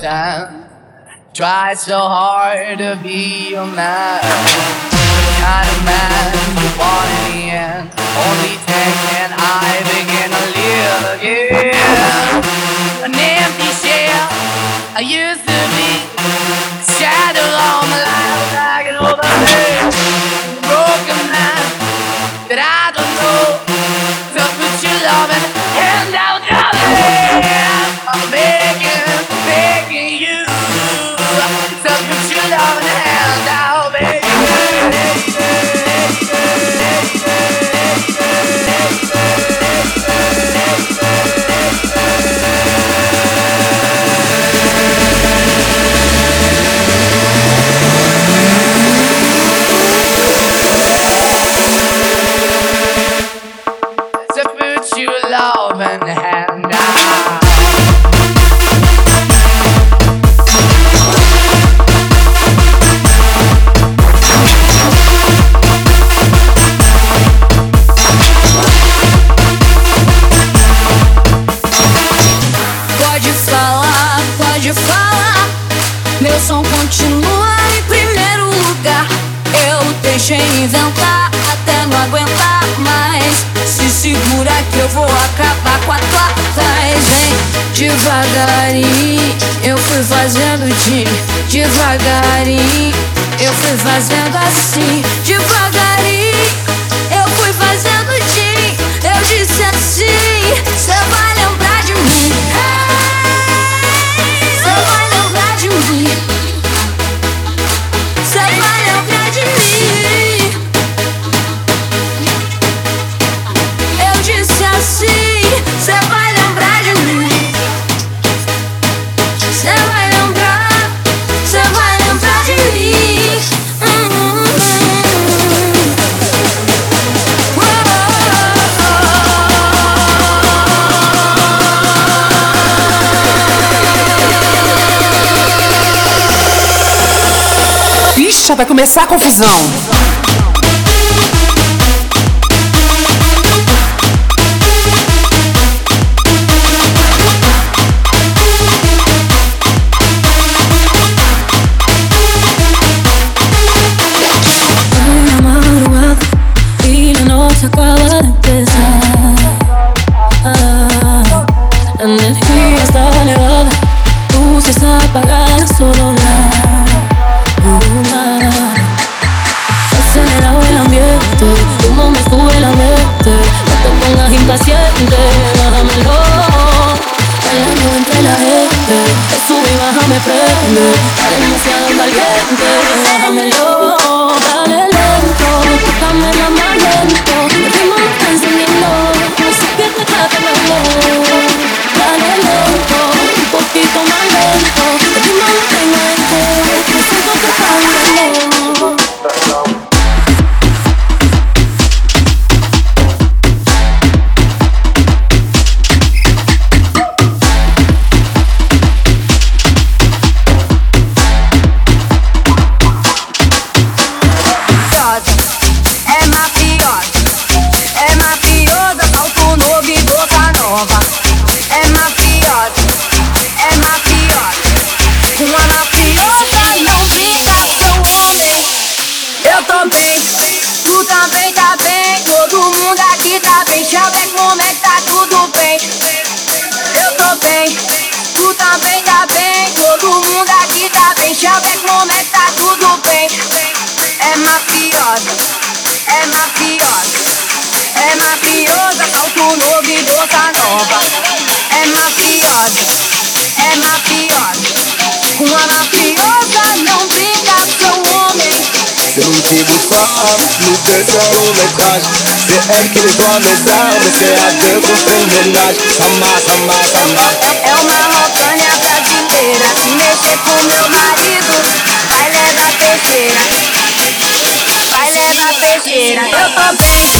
understand. Try so hard to be a man. Kind of man in the end. Only then can I begin to live again. An empty shell I used to be. Shadow on my life Inventar até não aguentar mais. Se segura que eu vou acabar com a tua voz. Vem devagarinho, eu fui fazendo de devagarinho. Eu fui fazendo assim, devagarinho. Vai começar a confusão. Ambiente, como me sube la mente. No te pongas impaciente, bájamelo. Bailando entre la gente, te sube y baja me prende. Está demasiado caliente, bájamelo. Também tá bem. Todo mundo aqui tá bem. Ver como é tá tudo bem. É mafiosa, é mafiosa, é mafiosa, salto novo e boca nova. É mafiosa, é mafiosa, uma mafiosa É uma montanha brasileira, se mexer com meu marido, vai levar peixeira. Vai levar peixeira, eu tô bem.